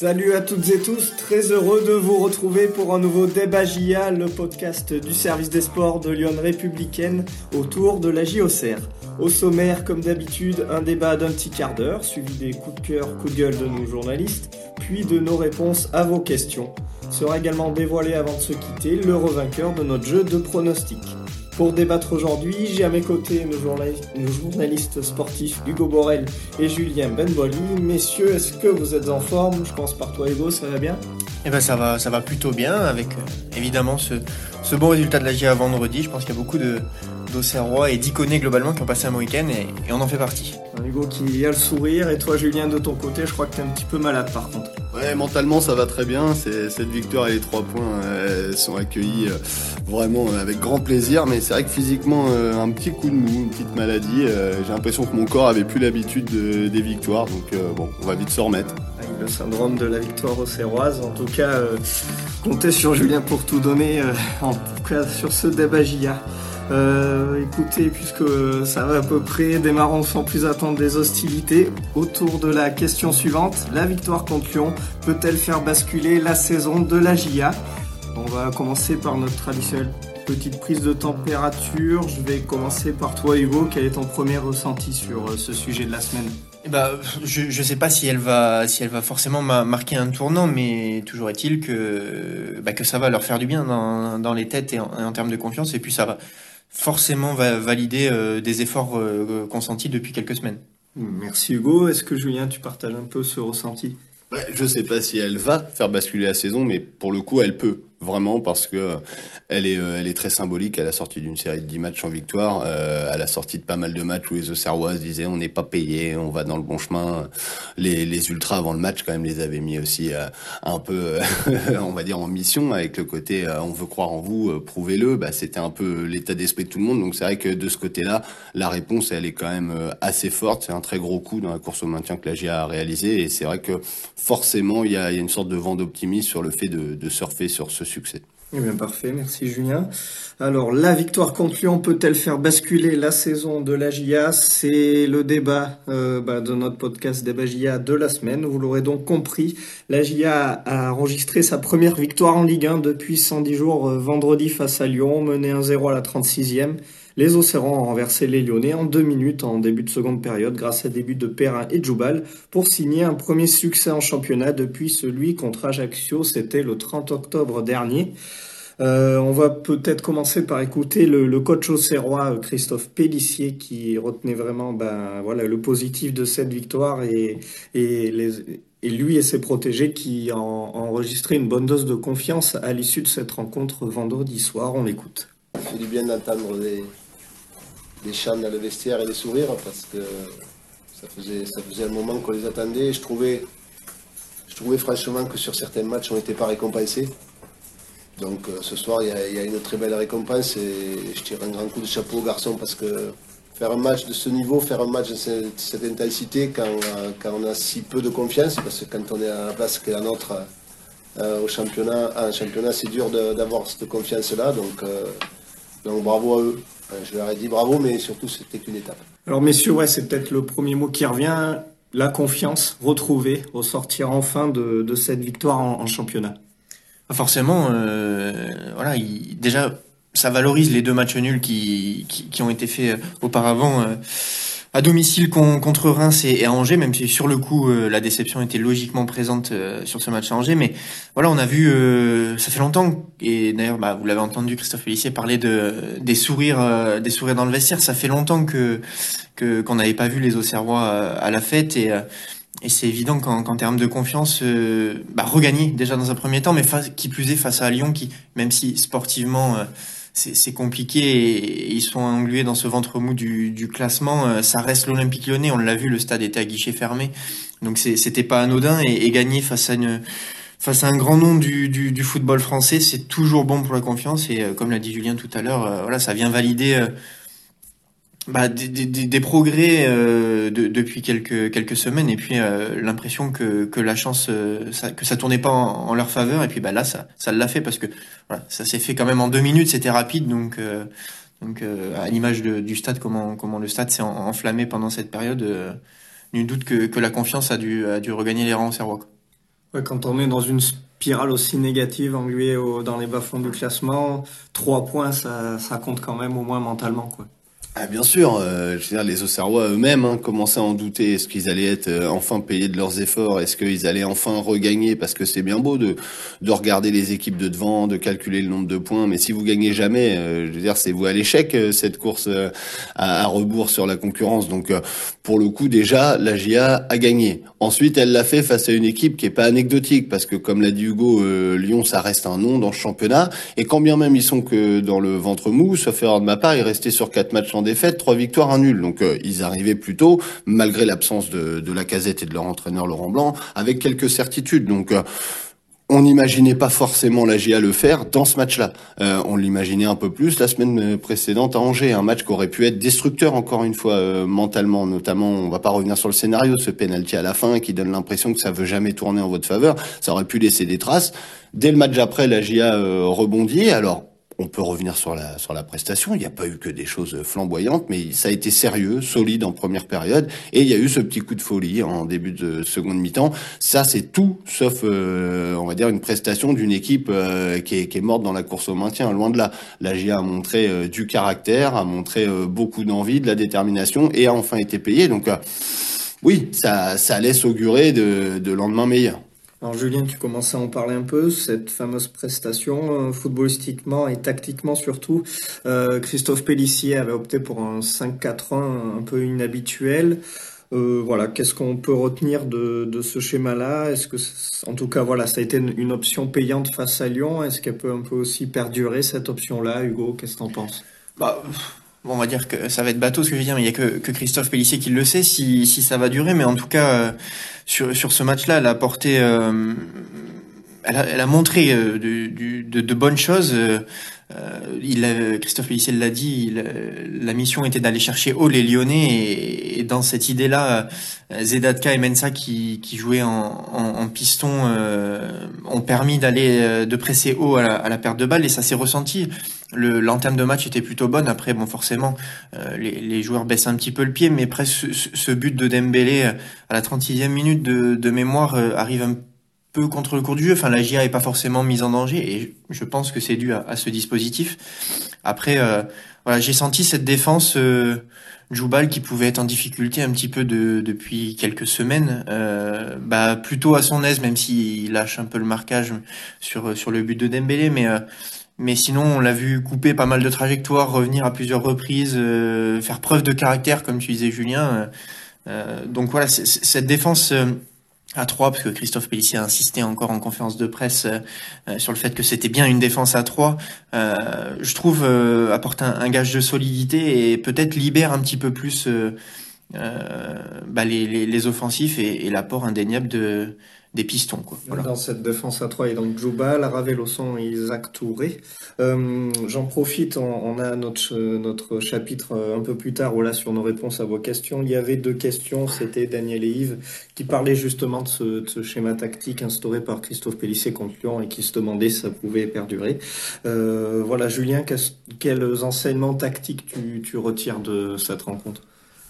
Salut à toutes et tous, très heureux de vous retrouver pour un nouveau débat JA, le podcast du service des sports de Lyon Républicaine autour de la JOCR. Au sommaire, comme d'habitude, un débat d'un petit quart d'heure, suivi des coups de cœur, coups de gueule de nos journalistes, puis de nos réponses à vos questions. Sera également dévoilé avant de se quitter le revainqueur de notre jeu de pronostics. Pour débattre aujourd'hui, j'ai à mes côtés nos, journalistes sportifs Hugo Borel et Julien Benboli. Messieurs, est-ce que vous êtes en forme? Je pense par toi Hugo, ça va bien? Eh ben ça va, ça va plutôt bien avec euh, évidemment ce, bon résultat de la GIA vendredi. Je pense qu'il y a beaucoup de, d'Auxerrois et d'Iconais globalement qui ont passé un bon week-end et, on en fait partie. Hugo qui a le sourire et toi Julien de ton côté, je crois que tu es un petit peu malade par contre. Ouais, mentalement ça va très bien. Cette victoire et les trois points sont accueillis euh, vraiment avec grand plaisir, mais c'est vrai que physiquement euh, un petit coup de mou, une petite maladie. Euh, j'ai l'impression que mon corps avait plus l'habitude des victoires, donc bon, on va vite se remettre. Le syndrome de la victoire auxerroise. En tout cas, comptez sur Julien pour tout donner, en tout cas sur ce débat JA. Euh, écoutez, puisque ça va à peu près, démarrons sans plus attendre des hostilités autour de la question suivante. La victoire contre Lyon peut-elle faire basculer la saison de la GIA On va commencer par notre traditionnelle petite prise de température. Je vais commencer par toi Hugo. Quel est ton premier ressenti sur euh, ce sujet de la semaine? Eh ben, je ne sais pas si elle va si elle va forcément marquer un tournant, mais toujours est-il que bah, que ça va leur faire du bien dans, dans les têtes et en, en termes de confiance, et puis ça va forcément va valider euh, des efforts euh, consentis depuis quelques semaines. Merci Hugo. Est-ce que Julien, tu partages un peu ce ressenti? Je ne sais pas si elle va faire basculer la saison, mais pour le coup, elle peut vraiment parce que elle est, euh, elle est très symbolique à la sortie d'une série de 10 matchs en victoire, euh, à la sortie de pas mal de matchs où les Auxerroises disaient on n'est pas payé, on va dans le bon chemin. Les, les ultras avant le match quand même les avaient mis aussi euh, un peu, on va dire en mission avec le côté on veut croire en vous, prouvez-le. Bah, c'était un peu l'état d'esprit de tout le monde. Donc c'est vrai que de ce côté-là, la réponse elle est quand même assez forte. C'est un très gros coup dans la course au maintien que la GIA a réalisé et c'est vrai que forcément il y a, y a, une sorte de vent d'optimisme sur le fait de, de surfer sur ce succès. Eh bien, parfait, merci Julien. Alors, la victoire contre Lyon peut-elle faire basculer la saison de la GIA C'est le débat euh, bah, de notre podcast Débat GIA de la semaine. Vous l'aurez donc compris, la GIA a enregistré sa première victoire en Ligue 1 depuis 110 jours euh, vendredi face à Lyon, mené 1-0 à la 36e. Les Océans ont renversé les Lyonnais en deux minutes en début de seconde période grâce à des buts de Perrin et Djoubal pour signer un premier succès en championnat depuis celui contre Ajaccio, c'était le 30 octobre dernier. Euh, on va peut-être commencer par écouter le, coach auxerrois Christophe Pellissier qui retenait vraiment ben, voilà, le positif de cette victoire et, lui et ses protégés qui ont enregistré une bonne dose de confiance à l'issue de cette rencontre vendredi soir. On l'écoute. Des chants dans le vestiaire et des sourires parce que ça faisait, ça faisait un moment qu'on les attendait. je trouvais, je trouvais franchement que sur certains matchs, on n'était pas récompensés. Donc euh, ce soir, il y, a, une très belle récompense et je tire un grand coup de chapeau aux garçons parce que faire un match de ce niveau, faire un match de cette, intensité quand, euh, quand, on a si peu de confiance, parce que quand on est à la place que la nôtre euh, au championnat, en championnat, c'est dur d'avoir cette confiance-là. Donc, donc bravo à eux. Je leur ai dit bravo, mais surtout c'était qu'une étape. Alors messieurs, ouais, c'est peut-être le premier mot qui revient, la confiance retrouvée au sortir enfin de, cette victoire en championnat. Forcément, euh, voilà, déjà, ça valorise les deux matchs nuls qui, qui, ont été faits euh, auparavant euh, à domicile contre Reims et, à Angers, même si sur le coup la déception était logiquement présente sur ce match à Angers. Mais voilà, on a vu, ça fait longtemps, et d'ailleurs, bah, vous l'avez entendu, Christophe Félissier parler de des sourires, des sourires dans le vestiaire. Ça fait longtemps que qu'on n'avait pas vu les Auxerrois à la fête et et c'est évident qu'en termes de confiance, euh, bah, regagner déjà dans un premier temps, mais qui plus est face à Lyon, qui, même si sportivement euh, c'est compliqué et, ils sont englués dans ce ventre mou du, du classement, euh, ça reste l'Olympique lyonnais, on l'a vu, le stade était à guichet fermé, donc c'était pas anodin, et, et, gagner face à une face à un grand nom du, du, du football français, c'est toujours bon pour la confiance, et comme l'a dit Julien tout à l'heure, voilà, ça vient valider bah, des, des, des, progrès euh, de, depuis quelques quelques semaines et puis euh, l'impression que, que la chance euh, ça, que ça tournait pas en, leur faveur et puis bah là ça ça l'a fait parce que voilà ça s'est fait quand même en deux minutes c'était rapide donc donc à l'image du stade comment comment le stade s'est enflammé pendant cette période nul doute que, que la confiance a dû a dû regagner les rangs au Serrois. quand on est dans une spirale aussi négative, engluée dans les bas-fonds du classement, trois points, ça, ça compte quand même au moins mentalement. quoi. Ah, bien sûr, euh, je veux dire, les Auxerrois eux-mêmes hein, commençaient à en douter. Est-ce qu'ils allaient être euh, enfin payés de leurs efforts? Est-ce qu'ils allaient enfin regagner? Parce que c'est bien beau de, de regarder les équipes de devant, de calculer le nombre de points, mais si vous gagnez jamais, euh, je veux dire, c'est vous à l'échec cette course à, à, rebours sur la concurrence. Donc, pour le coup, déjà, la GIA a gagné. Ensuite, elle l'a fait face à une équipe qui est pas anecdotique, parce que comme l'a dit Hugo, Lyon, ça reste un nom dans ce championnat. Et quand bien même ils sont que dans le ventre mou, sauf erreur de ma part, ils restaient sur quatre matchs en défaites, trois victoires, un nul. Donc euh, ils arrivaient plutôt, malgré l'absence de, de la casette et de leur entraîneur Laurent Blanc, avec quelques certitudes. Donc euh, on n'imaginait pas forcément la GIA le faire dans ce match-là. Euh, on l'imaginait un peu plus la semaine précédente à Angers, un match qui aurait pu être destructeur encore une fois mentalement, notamment. On va pas revenir sur le scénario, ce penalty à la fin qui donne l'impression que ça veut jamais tourner en votre faveur. Ça aurait pu laisser des traces. Dès le match après, la GIA rebondit. Alors on peut revenir sur la sur la prestation. Il n'y a pas eu que des choses flamboyantes, mais ça a été sérieux, solide en première période, et il y a eu ce petit coup de folie en début de seconde mi-temps. Ça, c'est tout sauf, euh, on va dire, une prestation d'une équipe euh, qui, est, qui, morte dans la course au maintien. Loin de là, la GIA a montré euh, du caractère, a montré beaucoup d'envie, de la détermination, et a enfin été payé. Donc, oui, ça ça laisse augurer de, de lendemain meilleur. Alors Julien, tu commençais à en parler un peu, cette fameuse prestation, euh, footballistiquement et tactiquement surtout. Euh, Christophe Pellissier avait opté pour un 5-4-1 un peu inhabituel. Euh, voilà, qu'est-ce qu'on peut retenir de, de ce schéma-là? Est-ce que, en tout cas, voilà, ça a été une, option payante face à Lyon. Est-ce qu'elle peut un peu aussi perdurer cette option-là, Hugo? Qu'est-ce que t'en penses? Bah, Bon, on va dire que ça va être bateau ce que je veux dire, mais il y a que, que Christophe Pellissier qui le sait si, si ça va durer. Mais en tout cas, euh, sur, sur ce match-là, elle a porté, euh, elle, a, montré euh, de, de, bonnes choses. Euh, Christophe Pellissier l'a dit, la mission était d'aller chercher haut les Lyonnais et, dans cette idée-là, Zedatka et Mensa qui, qui jouaient en, piston ont permis d'aller de presser haut à la, perte de balle et ça s'est ressenti. Le l'entame de match était plutôt bonne. Après, bon, forcément, les, joueurs baissent un petit peu le pied, mais presque ce, ce but de Dembélé à la 36e minute de, de mémoire arrive un peu contre le cours du jeu. Enfin, la GIA est pas forcément mise en danger et je pense que c'est dû à, ce dispositif. Après, euh, voilà, j'ai senti cette défense euh, Joubal qui pouvait être en difficulté un petit peu de, depuis quelques semaines, euh, bah plutôt à son aise, même s'il lâche un peu le marquage sur sur le but de Dembélé, mais euh, mais sinon, on l'a vu couper pas mal de trajectoires, revenir à plusieurs reprises, faire preuve de caractère, comme tu disais, Julien. donc voilà, cette défense à 3, parce que Christophe Pellissier a insisté encore en conférence de presse euh, sur le fait que c'était bien une défense à 3, euh, je trouve euh, apporte un, gage de solidité et peut-être libère un petit peu plus euh, bah, les, les, les, offensifs et, et l'apport indéniable de, pistons. Quoi. Dans cette défense à 3, il y a donc Djoubal, Raveloson et Isaac Touré. Euh, J'en profite, on, a notre, notre chapitre euh, un peu plus tard là, sur nos réponses à vos questions, il y avait deux questions. C'était Daniel et Yves qui parlaient justement de ce, schéma tactique instauré par Christophe Pellissier contre Lyon et qui se demandaient si ça pouvait perdurer. Euh, voilà, Julien, quels enseignements tactiques tu, tu retires de cette rencontre?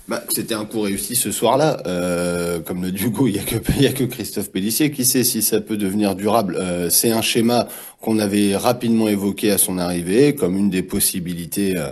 Bah, c'était un coup réussi ce soir-là. Euh, comme le Dugo, il y a que il y a que Christophe Pellissier qui sait si ça peut devenir durable. Euh, c'est un schéma qu'on avait rapidement évoqué à son arrivée comme une des possibilités euh,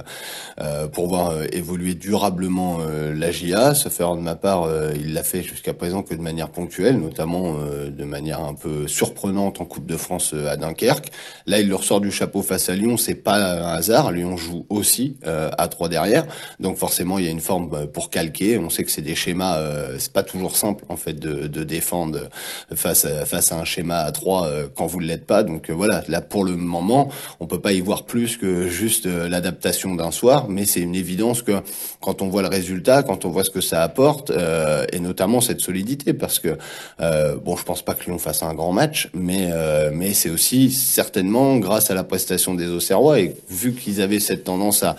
euh pour voir euh, évoluer durablement la GIA. Ça fait de ma part, il l'a fait jusqu'à présent que de manière ponctuelle, notamment de manière un peu surprenante en Coupe de France à Dunkerque. Là, il le ressort du chapeau face à Lyon. C'est pas un hasard. Lyon joue aussi à trois derrière, donc forcément, il y a une forme pour calquer. On sait que c'est des schémas. c'est pas toujours simple en fait de, de défendre face à, face à un schéma à trois quand vous ne l'êtes pas. Donc voilà là pour le moment, on peut pas y voir plus que juste euh, l'adaptation d'un soir, mais c'est une évidence que quand on voit le résultat, quand on voit ce que ça apporte, euh, et notamment cette solidité, parce que euh, bon, je pense pas que Lyon fasse un grand match, mais euh, mais c'est aussi certainement grâce à la prestation des Auxerrois et vu qu'ils avaient cette tendance à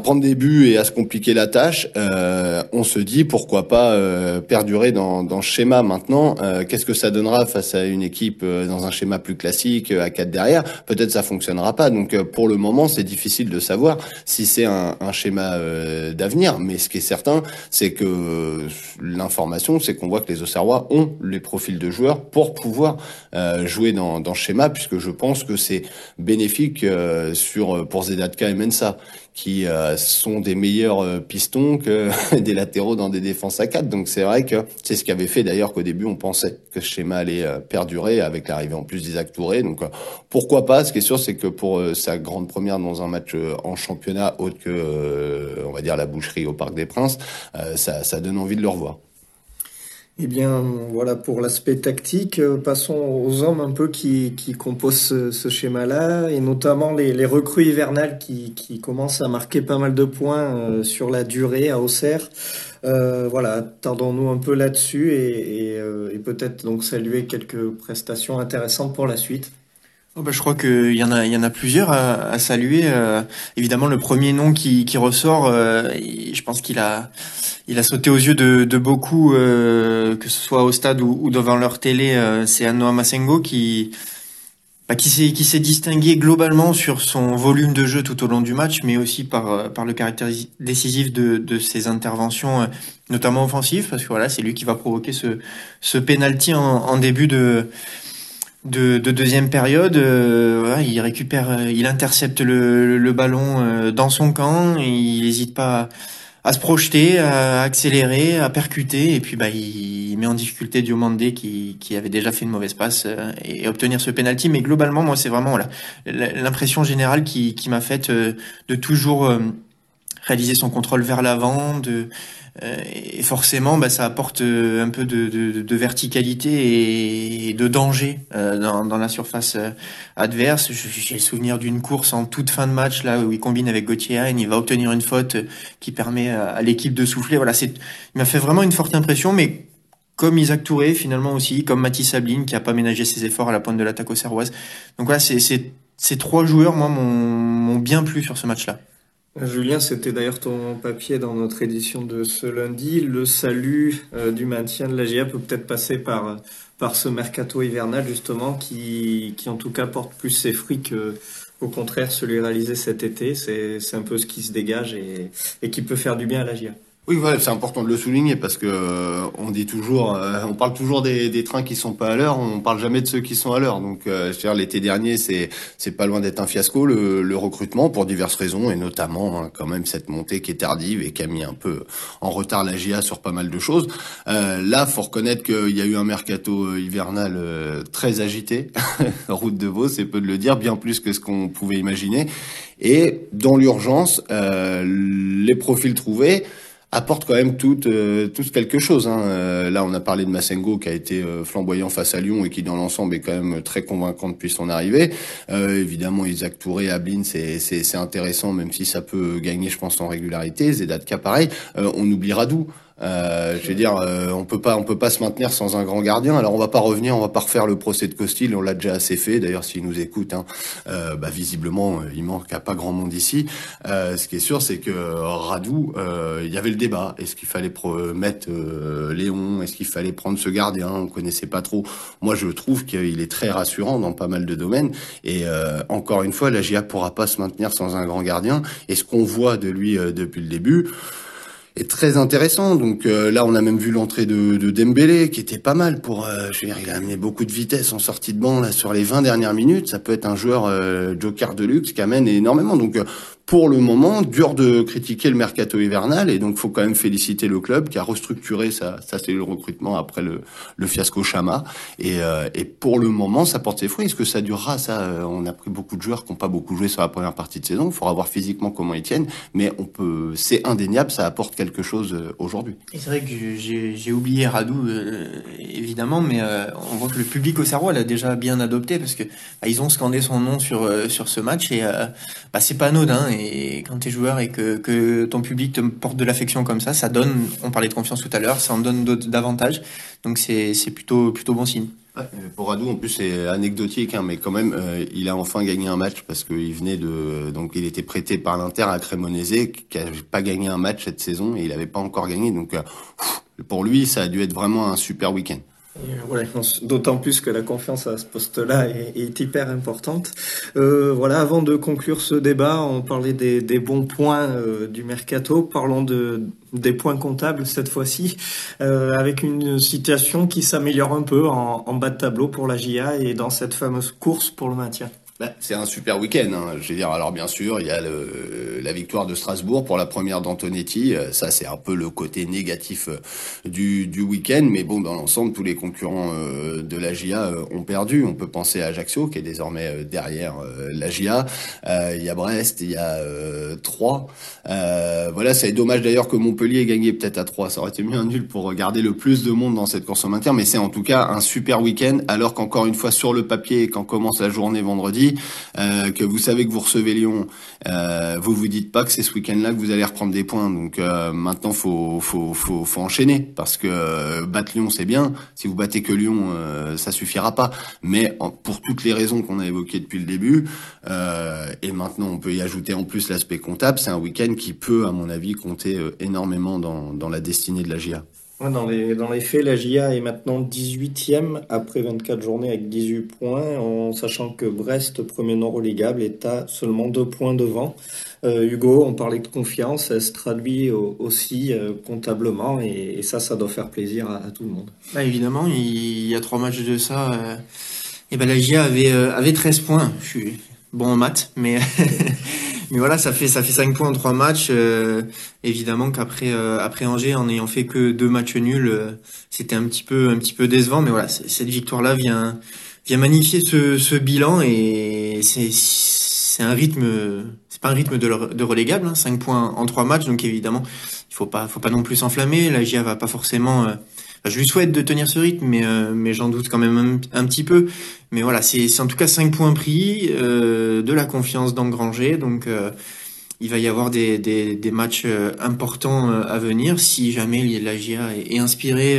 prendre des buts et à se compliquer la tâche, on se dit pourquoi pas perdurer dans, ce schéma maintenant. Qu'est-ce que ça donnera face à une équipe dans un schéma plus classique à 4 4 derrière, peut-être ça fonctionnera pas. Donc euh, pour le moment, c'est difficile de savoir si c'est un, schéma euh, d'avenir. Mais ce qui est certain, c'est que l'information, c'est qu'on voit que les Auxerrois ont les profils de joueurs pour pouvoir jouer dans, dans ce schéma, puisque je pense que c'est bénéfique sur pour Zedatka et Mensa qui euh, sont des meilleurs euh, pistons que des latéraux dans des défenses à 4. Donc c'est vrai que c'est ce qui avait fait d'ailleurs qu'au début on pensait que ce schéma allait euh, perdurer avec l'arrivée en plus d'Isaac Touré. Donc pourquoi pas? Ce qui est sûr c'est que pour sa grande première dans un match en championnat autre que on va dire la boucherie au Parc des Princes, ça, ça donne envie de le revoir. Eh bien, voilà pour l'aspect tactique. Euh, passons aux hommes un peu qui, qui composent ce, schéma-là, et notamment les, recrues hivernales qui, qui, commencent à marquer pas mal de points euh, sur la durée à Auxerre. Euh, voilà, tardons-nous un peu là-dessus et, et peut-être donc saluer quelques prestations intéressantes pour la suite. Oh bah, je crois qu'il y en a, il y plusieurs à, saluer. évidemment, le premier nom qui, ressort, je pense qu'il a, sauté aux yeux de, beaucoup, euh, que ce soit au stade ou, devant leur télé. Euh, c'est Anoa Masengo qui, bah, qui s'est distingué globalement sur son volume de jeu tout au long du match, mais aussi par euh, le caractère décisif de, ses interventions, euh, notamment offensives, parce que voilà, c'est lui qui va provoquer ce ce penalty en, en début de de, de, deuxième période, euh, il récupère, il intercepte le, ballon dans son camp et il n'hésite pas à se projeter, à accélérer, à percuter, et puis bah il met en difficulté Diomandé qui, qui avait déjà fait une mauvaise passe euh, et obtenir ce penalty. Mais globalement, moi c'est vraiment l'impression générale qui, qui m'a faite euh, de toujours euh, réaliser son contrôle vers l'avant, de euh, et forcément, bah, ça apporte euh, un peu de, de, de verticalité et de danger euh, dans, dans, la surface adverse. J'ai le souvenir d'une course en toute fin de match là où il combine avec Gauthier Hain, il va obtenir une faute qui permet à, l'équipe de souffler. Voilà, c'est, il m'a fait vraiment une forte impression, mais comme Isaac Touré finalement aussi, comme Mathis Sabline qui a pas ménagé ses efforts à la pointe de l'attaque au Serroise. Donc voilà, c'est, ces trois joueurs, moi, m'ont bien plu sur ce match-là. Julien, c'était d'ailleurs ton papier dans notre édition de ce lundi. Le salut euh, du maintien de la GIA peut peut-être passer par, par ce mercato hivernal, justement, qui, qui en tout cas porte plus ses fruits que, au contraire, celui réalisé cet été. C'est un peu ce qui se dégage et, et qui peut faire du bien à la GIA. Oui, voilà, c'est important de le souligner parce que euh, on dit toujours, euh, on parle toujours des, des, trains qui sont pas à l'heure, on parle jamais de ceux qui sont à l'heure. Donc, euh, l'été dernier, c'est c'est pas loin d'être un fiasco le, le, recrutement pour diverses raisons et notamment hein, quand même cette montée qui est tardive et qui a mis un peu en retard la GIA sur pas mal de choses. Euh, là, faut reconnaître qu'il y a eu un mercato hivernal très agité, route de Vaux, c'est peu de le dire, bien plus que ce qu'on pouvait imaginer. Et dans l'urgence, les profils trouvés apporte quand même tout, euh, quelque chose. Hein. Euh, là, on a parlé de Massengo qui a été euh, flamboyant face à Lyon et qui, dans l'ensemble, est quand même très convaincant depuis son arrivée. évidemment, Isaac Touré à Blin, c'est intéressant, même si ça peut gagner, je pense, en régularité. Zedatka, pareil. on oubliera d'où? Euh, je veux dire, euh, on peut pas, on peut pas se maintenir sans un grand gardien. Alors on va pas revenir, on va pas refaire le procès de Costil, on l'a déjà assez fait. D'ailleurs, s'il nous écoute, hein, euh, bah, visiblement, il manque à pas grand monde ici. ce qui est sûr, c'est que Radou, il y avait le débat. Est-ce qu'il fallait mettre Léon? Est-ce qu'il fallait prendre ce gardien? On connaissait pas trop. Moi, je trouve qu'il est très rassurant dans pas mal de domaines. Et encore une fois, la GIA pourra pas se maintenir sans un grand gardien. Et ce qu'on voit de lui depuis le début est très intéressant. Donc euh, là, on a même vu l'entrée de, de, Dembélé, qui était pas mal pour. Euh, je veux dire, il a amené beaucoup de vitesse en sortie de banc là sur les 20 dernières minutes. Ça peut être un joueur euh, joker de luxe qui amène énormément. Donc pour le moment, dur de critiquer le mercato hivernal et donc faut quand même féliciter le club qui a restructuré sa, sa cellule recrutement après le, le fiasco Chama et, euh, et pour le moment ça porte ses fruits. Est-ce que ça durera? Ça, euh, on a pris beaucoup de joueurs qui n'ont pas beaucoup joué sur la première partie de saison. Il faudra voir physiquement comment ils tiennent, mais on peut, c'est indéniable, ça apporte quelque chose euh, aujourd'hui. C'est vrai que j'ai oublié Radou évidemment, mais on voit que le public au Cerveau l'a déjà bien adopté parce que bah, ils ont scandé son nom sur sur ce match et bah, c'est pas anodin quand tu es joueur et que, que, ton public te porte de l'affection comme ça, ça donne, on parlait de confiance tout à l'heure, ça en donne davantage. Donc c'est plutôt, plutôt bon signe. pour Radou, en plus, c'est anecdotique, hein, mais quand même, euh, il a enfin gagné un match parce qu'il venait de, donc il était prêté par l'Inter à Cremonese, qui n'avait pas gagné un match cette saison et il n'avait pas encore gagné. Donc, euh, pour lui, ça a dû être vraiment un super week-end. D'autant plus que la confiance à ce poste-là est, hyper importante. Euh, voilà, avant de conclure ce débat, on parlait des, bons points euh, du mercato. Parlons de, des points comptables cette fois-ci, euh, avec une situation qui s'améliore un peu en, en bas de tableau pour la GIA et dans cette fameuse course pour le maintien. Bah, c'est un super week-end. Hein. Je veux dire, alors bien sûr, il y a le, la victoire de Strasbourg pour la première d'Antonetti. Euh, ça, c'est un peu le côté négatif euh, du, du week-end. Mais bon, dans l'ensemble, tous les concurrents euh, de la GIA ont perdu. On peut penser à Ajaccio, qui est désormais derrière la GIA. Il y a Brest, il y a Troyes. voilà, c'est dommage d'ailleurs que Montpellier ait gagné peut-être à 3. Ça aurait été mieux un nul pour garder le plus de monde dans cette course au maintien. Mais c'est en tout cas un super week-end. Alors qu'encore une fois, sur le papier, quand commence la journée vendredi, euh, que vous savez que vous recevez Lyon, euh, vous vous dites pas que c'est ce week-end-là que vous allez reprendre des points. Donc euh, maintenant, faut, faut, faut, faut enchaîner parce que euh, battre Lyon, c'est bien. Si vous battez que Lyon, ça suffira pas. Mais pour toutes les raisons qu'on a évoquées depuis le début, et maintenant on peut y ajouter en plus l'aspect comptable, c'est un week-end qui peut, à mon avis, compter énormément dans, dans la destinée de la GIA. Dans les, dans les faits, la GIA est maintenant 18e après 24 journées avec 18 points, en sachant que Brest, premier non relégable, est à seulement 2 points devant. Euh, Hugo, on parlait de confiance, elle se traduit aussi euh, comptablement et, ça, ça doit faire plaisir à, tout le monde. Bah, évidemment, il y a trois matchs de ça. Euh, et ben la GIA avait, avait 13 points. Je suis bon en maths, mais mais voilà, ça fait ça fait 5 points en 3 matchs. Euh, évidemment qu'après euh, après Angers, en ayant fait que deux matchs nuls, euh, c'était un petit peu un petit peu décevant. Mais voilà, cette victoire là vient vient magnifier ce, ce bilan et c'est c'est un rythme c'est pas un rythme de, de relégable, hein, 5 points en 3 matchs. Donc évidemment, il faut pas faut pas non plus s'enflammer. La GIA va pas forcément je lui souhaite de tenir ce rythme, mais, euh, j'en doute quand même un, petit peu. Mais voilà, c'est en tout cas 5 points pris, euh, de la confiance d'engranger. Donc euh, il va y avoir des, matchs importants à venir si jamais la GIA est, inspirée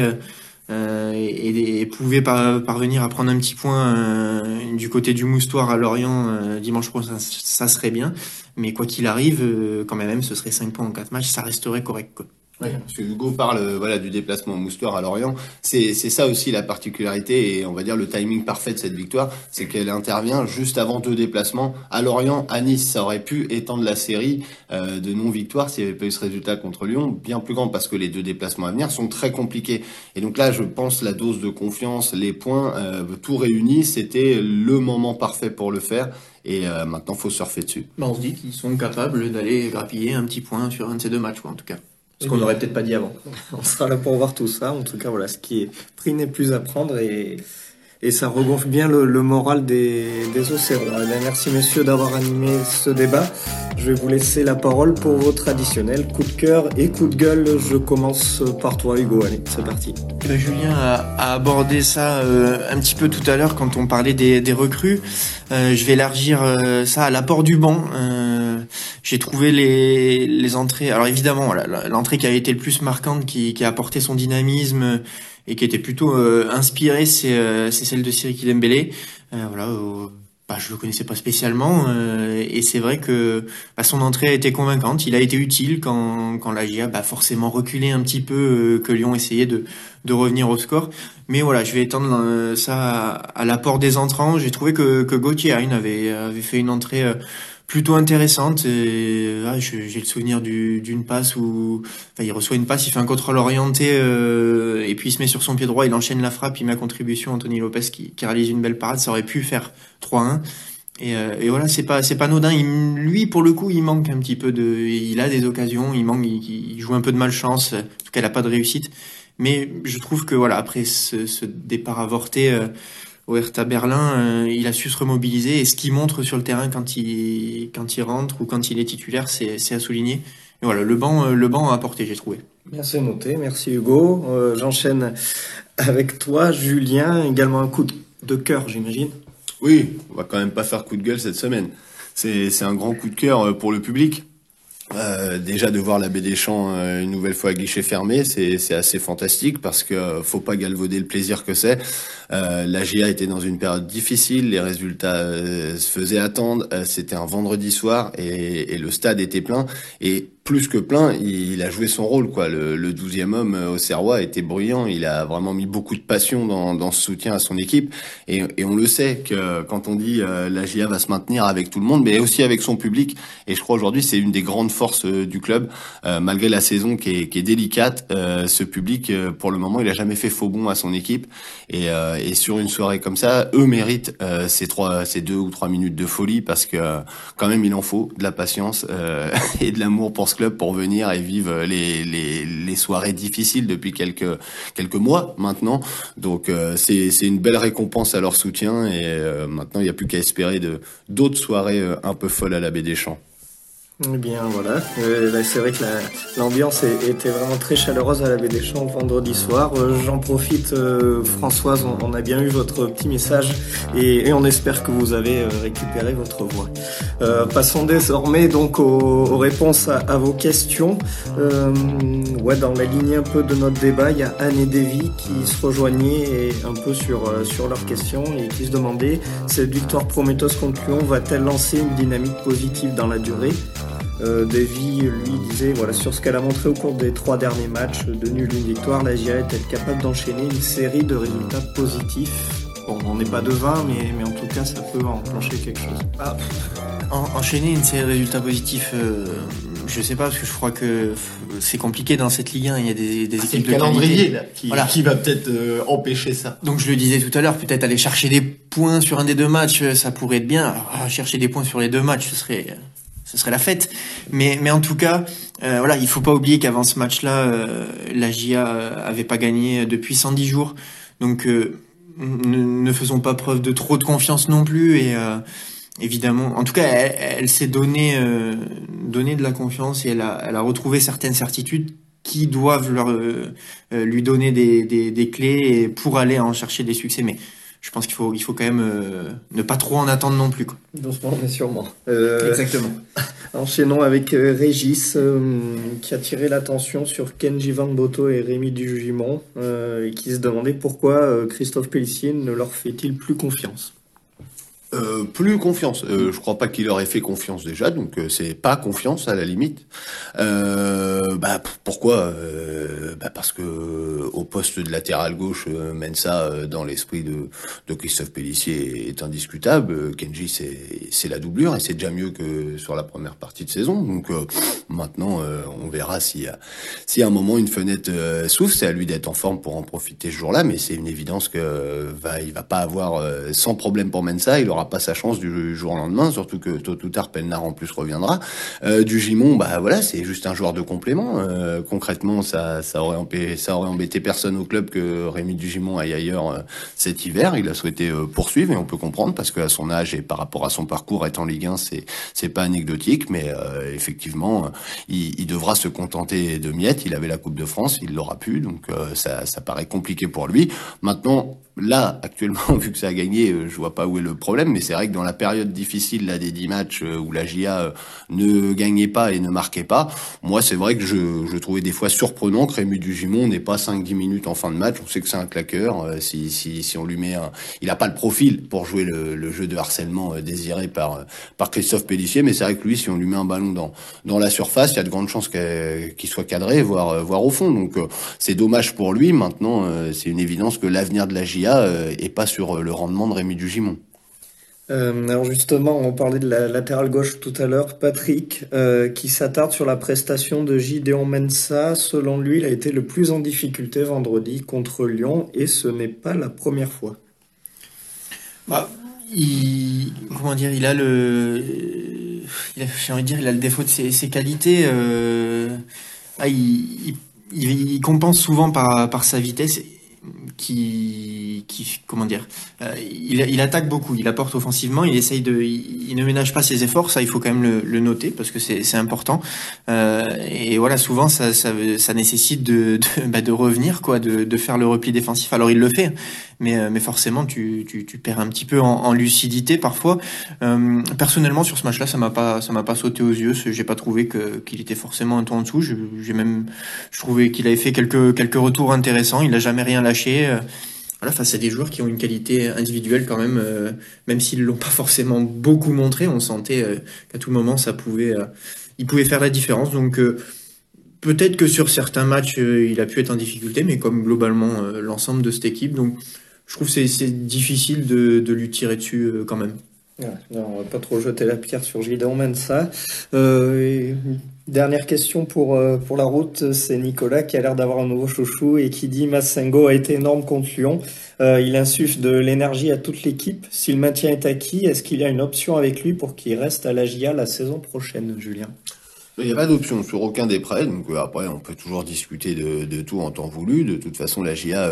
et, pouvait parvenir à prendre un petit point du côté du moustoir à Lorient dimanche prochain, ça, serait bien. Mais quoi qu'il arrive, quand même, ce serait 5 points en 4 matchs, ça resterait correct. Oui, parce que Hugo parle voilà du déplacement au Moustoir à Lorient. C'est c'est ça aussi la particularité et on va dire le timing parfait de cette victoire, c'est qu'elle intervient juste avant deux déplacements à Lorient, à Nice. Ça aurait pu étendre la série euh, de non victoires s'il n'y avait pas eu ce résultat contre Lyon, bien plus grand parce que les deux déplacements à venir sont très compliqués. Et donc là, je pense la dose de confiance, les points, euh, tout réunis, c'était le moment parfait pour le faire. Et euh, maintenant, faut surfer dessus. Ben, on se dit qu'ils sont capables d'aller grappiller un petit point sur un de ces deux matchs, quoi, en tout cas. Ce qu'on n'aurait peut-être pas dit avant. On sera là pour voir tout ça. En tout cas, voilà, ce qui est pris n'est plus à prendre et, et ça regonfle bien le, moral des, des Océans. merci messieurs d'avoir animé ce débat. Je vais vous laisser la parole pour vos traditionnels coup de cœur et coup de gueule. Je commence par toi Hugo. Allez, c'est parti. Eh ben, Julien a, abordé ça euh, un petit peu tout à l'heure quand on parlait des, des recrues. Euh, je vais élargir euh, ça à l'apport du banc. J'ai trouvé les, les entrées. Alors évidemment, l'entrée qui a été le plus marquante, qui, qui a apporté son dynamisme et qui était plutôt euh, inspirée, c'est euh, celle de Cyril Dembélé. Euh, voilà. Bah, je le connaissais pas spécialement et c'est vrai que bah, son entrée a été convaincante. Il a été utile quand, quand la GIA bah, forcément reculé un petit peu, que Lyon essayait de, de revenir au score. Mais voilà, je vais étendre ça à, l'apport des entrants. J'ai trouvé que, que Gauthier avait, avait fait une entrée plutôt intéressante. Ah, j'ai le souvenir d'une passe où il reçoit une passe, il fait un contrôle orienté euh, et puis il se met sur son pied droit, il enchaîne la frappe, il met à contribution Anthony Lopez qui, qui réalise une belle parade. Ça aurait pu faire 3-1. Et, euh, et, voilà, c'est pas c'est pas anodin. Il, lui, pour le coup, il manque un petit peu de. Il a des occasions, il manque, il, joue un peu de malchance. En tout cas, il a pas de réussite. Mais je trouve que voilà, après ce, ce départ avorté, euh, au Hertha Berlin, euh, il a su se remobiliser et ce qu'il montre sur le terrain quand il, quand il rentre ou quand il est titulaire, c'est à souligner. Et voilà, le banc, euh, le banc a apporté, j'ai trouvé. Bien, c'est noté. Merci Hugo. Euh, j'enchaîne avec toi, Julien. Également un coup de cœur, j'imagine. Oui, on va quand même pas faire coup de gueule cette semaine. C'est un grand coup de cœur pour le public. Euh, déjà de voir la baie des Champs euh, une nouvelle fois à guichet fermé, c'est assez fantastique parce que euh, faut pas galvauder le plaisir que c'est. la GIA était dans une période difficile, les résultats se faisaient attendre. C'était un vendredi soir et, et, le stade était plein. Et plus que plein, il, a joué son rôle. quoi. Le, douzième homme euh, au Serrois était bruyant. Il a vraiment mis beaucoup de passion dans, dans ce soutien à son équipe. Et, et, on le sait que quand on dit euh, la GIA va se maintenir avec tout le monde, mais aussi avec son public. Et je crois aujourd'hui c'est une des grandes forces euh, du club, malgré la saison qui est, qui est délicate. ce public, pour le moment, il a jamais fait faux bon à son équipe. Et, et sur une soirée comme ça, eux méritent ces trois, ces deux ou trois minutes de folie parce que quand même il en faut de la patience et de l'amour pour ce club pour venir et vivre les, les, soirées difficiles depuis quelques, quelques mois maintenant. Donc euh, c'est une belle récompense à leur soutien et euh, maintenant il n'y a plus qu'à espérer d'autres soirées euh, un peu folles à la baie des Champs. Eh bien voilà, euh, c'est vrai que l'ambiance était vraiment très chaleureuse à la Baie des Champs vendredi soir. Euh, j'en profite, euh, Françoise, on, a bien eu votre petit message et, on espère que vous avez récupéré votre voix. passons désormais donc aux, réponses à, vos questions. ouais, dans la lignée un peu de notre débat, il y a Anne et Davy qui se rejoignaient un peu sur, sur leurs questions et qui se demandaient cette victoire Prometheus contre Lyon va-t-elle lancer une dynamique positive dans la durée? Euh, Davy, lui, disait voilà, sur ce qu'elle a montré au cours des trois derniers matchs, de nul une victoire, la GIA est capable d'enchaîner une série de résultats positifs? Bon, on n'est pas devin, mais, mais en tout cas, ça peut enclencher quelque chose. Ah, enchaîner une série de résultats positifs, euh, je sais pas, parce que je crois que c'est compliqué dans cette Ligue 1. Il y a des, des ah, équipes de calendrier là, qui, qui va peut-être euh, empêcher ça. Donc je le disais tout à l'heure, peut-être aller chercher des points sur un des deux matchs, ça pourrait être bien. Ah, chercher des points sur les deux matchs, ce serait ce serait la fête. Mais, mais en tout cas, euh, voilà, il faut pas oublier qu'avant ce match-là, euh, la GIA avait pas gagné depuis 110 jours. Donc, euh, ne, faisons pas preuve de trop de confiance non plus. Et euh, évidemment, en tout cas, elle, s'est donné, donné de la confiance et elle a, elle a retrouvé certaines certitudes qui doivent leur, lui donner des, des, des clés pour aller en chercher des succès. Mais je pense qu'il faut, il faut quand même euh, ne pas trop en attendre non plus. Quoi. Doucement, mais sûrement. Euh, Exactement. Enchaînons avec euh, Régis, qui a tiré l'attention sur Kenji Van Boto et Rémi Dujimon, et qui se demandait pourquoi Christophe Pellissier ne leur fait-il plus confiance. Euh, plus confiance. Euh, je crois pas qu'il aurait fait confiance déjà, donc euh, c'est pas confiance à la limite. Euh, bah pourquoi bah Parce que au poste de latéral gauche, Mensa dans l'esprit de, Christophe Pellissier est indiscutable. Kenji c'est la doublure et c'est déjà mieux que sur la première partie de saison. Donc maintenant on verra si si à un moment une fenêtre s'ouvre, c'est à lui d'être en forme pour en profiter ce jour-là. Mais c'est une évidence que va va pas avoir sans problème pour Mensa. Pas sa chance du jour au lendemain, surtout que tôt ou tard Pelnard en plus reviendra. Euh, du Gimon, bah voilà, c'est juste un joueur de complément. Euh, concrètement, ça, aurait embêté, personne au club que Rémi Dugimon aille ailleurs euh, cet hiver. Il a souhaité poursuivre et on peut comprendre parce qu'à son âge et par rapport à son parcours être en Ligue 1, c'est c'est pas anecdotique, mais effectivement, il, il, devra se contenter de miettes. Il avait la Coupe de France, il l'aura pu, donc ça, ça paraît compliqué pour lui. Maintenant, là, actuellement, vu que ça a gagné, je vois pas où est le problème mais c'est vrai que dans la période difficile là des 10 matchs euh, où la GIA euh, ne gagnait pas et ne marquait pas, moi c'est vrai que je, je trouvais des fois surprenant que Rémi Dugimon n'ait pas 5-10 minutes en fin de match. On sait que c'est un claqueur. Euh, si, si, si on lui met un, il a pas le profil pour jouer le, le jeu de harcèlement désiré par par Christophe Pellissier, mais c'est vrai que lui, si on lui met un ballon dans dans la surface, il y a de grandes chances qu'il soit cadré, voire voire au fond. Donc c'est dommage pour lui. Maintenant, c'est une évidence que l'avenir de la GIA est pas sur le rendement de Rémi Dugimon. Euh, alors justement, on parlait de la latérale gauche tout à l'heure, Patrick, euh, qui s'attarde sur la prestation de Gideon Mensa. Selon lui, il a été le plus en difficulté vendredi contre Lyon, et ce n'est pas la première fois. Bah, il, comment dire, il a le, j'ai envie de dire, il a le défaut de ses, qualités. Euh, ah, il, il, il, compense souvent par, par sa vitesse qui, comment dire, euh, il, attaque beaucoup, il apporte offensivement, il essaye de, il, ne ménage pas ses efforts, ça il faut quand même le, noter parce que c'est important. Euh, et voilà, souvent ça, ça, ça nécessite de, bah, de, revenir, quoi, de, faire le repli défensif. Alors il le fait, mais, euh, mais forcément tu, tu, tu perds un petit peu en, lucidité parfois. Euh, personnellement sur ce match-là, ça m'a pas, ça m'a pas sauté aux yeux. J'ai pas trouvé qu'il était forcément un ton en dessous. J'ai même, je trouvais qu'il avait fait quelques quelques retours intéressants. Il a jamais rien lâché. Euh, voilà, face à des joueurs qui ont une qualité individuelle quand même, euh, même s'ils l'ont pas forcément beaucoup montré, on sentait qu'à tout moment ça pouvait il pouvait faire la différence. Donc peut-être que sur certains matchs, il a pu être en difficulté, mais comme globalement l'ensemble de cette équipe, donc je trouve que c'est difficile de, lui tirer dessus quand même. On va pas trop jeter la pierre sur Gideon Mensa. Euh, dernière question pour, euh, pour la route, c'est Nicolas qui a l'air d'avoir un nouveau chouchou et qui dit Massengo a été énorme contre Lyon. Euh, il insuffle de l'énergie à toute l'équipe. Si le maintien est acquis, est-ce qu'il y a une option avec lui pour qu'il reste à la GIA la saison prochaine, Julien? Il n'y a pas d'option sur aucun des prêts, donc après on peut toujours discuter de, tout en temps voulu. De toute façon, la GIA,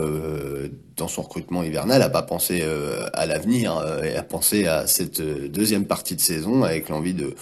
dans son recrutement hivernal, a pas pensé euh, à l'avenir et a pensé à cette deuxième partie de saison avec l'envie de,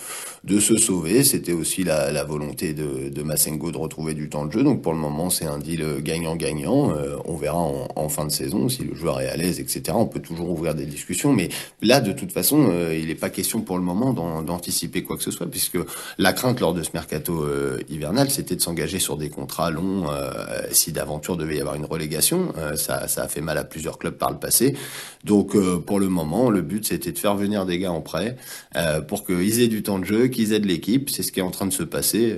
de se sauver. C'était aussi la, la volonté de, de Massengo de retrouver du temps de jeu. Donc pour le moment, c'est un deal gagnant-gagnant. on verra en, en, fin de saison si le joueur est à l'aise, etc. On peut toujours ouvrir des discussions, mais là, de toute façon, il n'est pas question pour le moment d'anticiper quoi que ce soit, puisque la crainte lors de ce mercato euh, hivernal, c'était de s'engager sur des contrats longs. Euh, si d'aventure devait y avoir une relégation, euh, ça, ça a fait mal à plusieurs clubs par le passé. Donc pour le moment, le but c'était de faire venir des gars en prêt pour qu'ils aient du temps de jeu, qu'ils aident l'équipe. C'est ce qui est en train de se passer.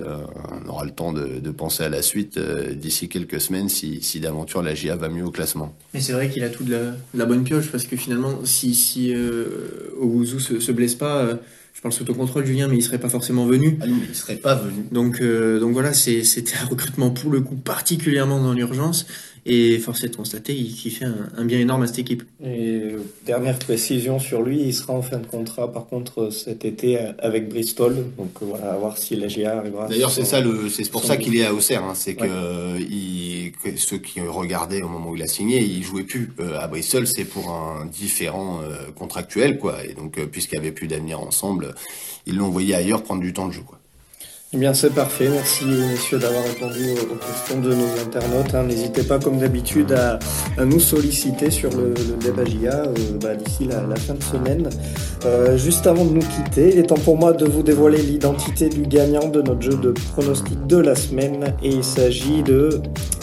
on aura le temps de, de penser à la suite d'ici quelques semaines si, si d'aventure la GIA va mieux au classement. Mais c'est vrai qu'il a tout de la, la, bonne pioche parce que finalement, si, si euh, Ouzou se, se blesse pas je parle sous ton contrôle, Julien, mais il serait pas forcément venu. Ah non, mais il serait pas venu. Donc, euh, donc voilà, c'était un recrutement pour le coup particulièrement dans l'urgence. Et force est de constater qu'il fait un, bien énorme à cette équipe. Et dernière précision sur lui, il sera en fin de contrat par contre cet été avec Bristol. Donc voilà, à voir si la GA arrivera. D'ailleurs, c'est ça le, c'est pour ça qu'il est à Auxerre. Hein. c'est que, il, ceux qui regardaient au moment où il a signé, il jouait plus euh, à Bristol. C'est pour un différent euh, contractuel, quoi. Et donc, euh, puisqu'il y avait plus d'avenir ensemble, ils l'ont envoyé ailleurs prendre du temps de jeu, quoi. Eh bien, c'est parfait. Merci, messieurs, d'avoir répondu aux, questions de nos internautes. Hein. N'hésitez pas, comme d'habitude, à, nous solliciter sur le, le débat euh, bah, d'ici la, fin de semaine. Euh, juste avant de nous quitter, il est temps pour moi de vous dévoiler l'identité du gagnant de notre jeu de pronostic de la semaine. Et il s'agit de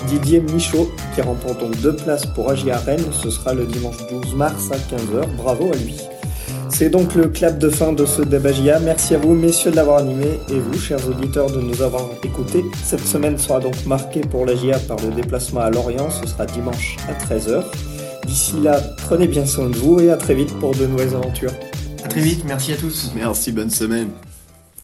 Didier Michaud, qui remporte donc deux places pour Agia Rennes. Ce sera le dimanche 12 mars à 15h. Bravo à lui. C'est donc le clap de fin de ce débagia. Merci à vous, messieurs, de l'avoir animé et vous, chers auditeurs, de nous avoir écoutés. Cette semaine sera donc marquée pour la GIA par le déplacement à Lorient. Ce sera dimanche à 13h. D'ici là, prenez bien soin de vous et à très vite pour de nouvelles aventures. À très vite, merci à tous. Merci, bonne semaine.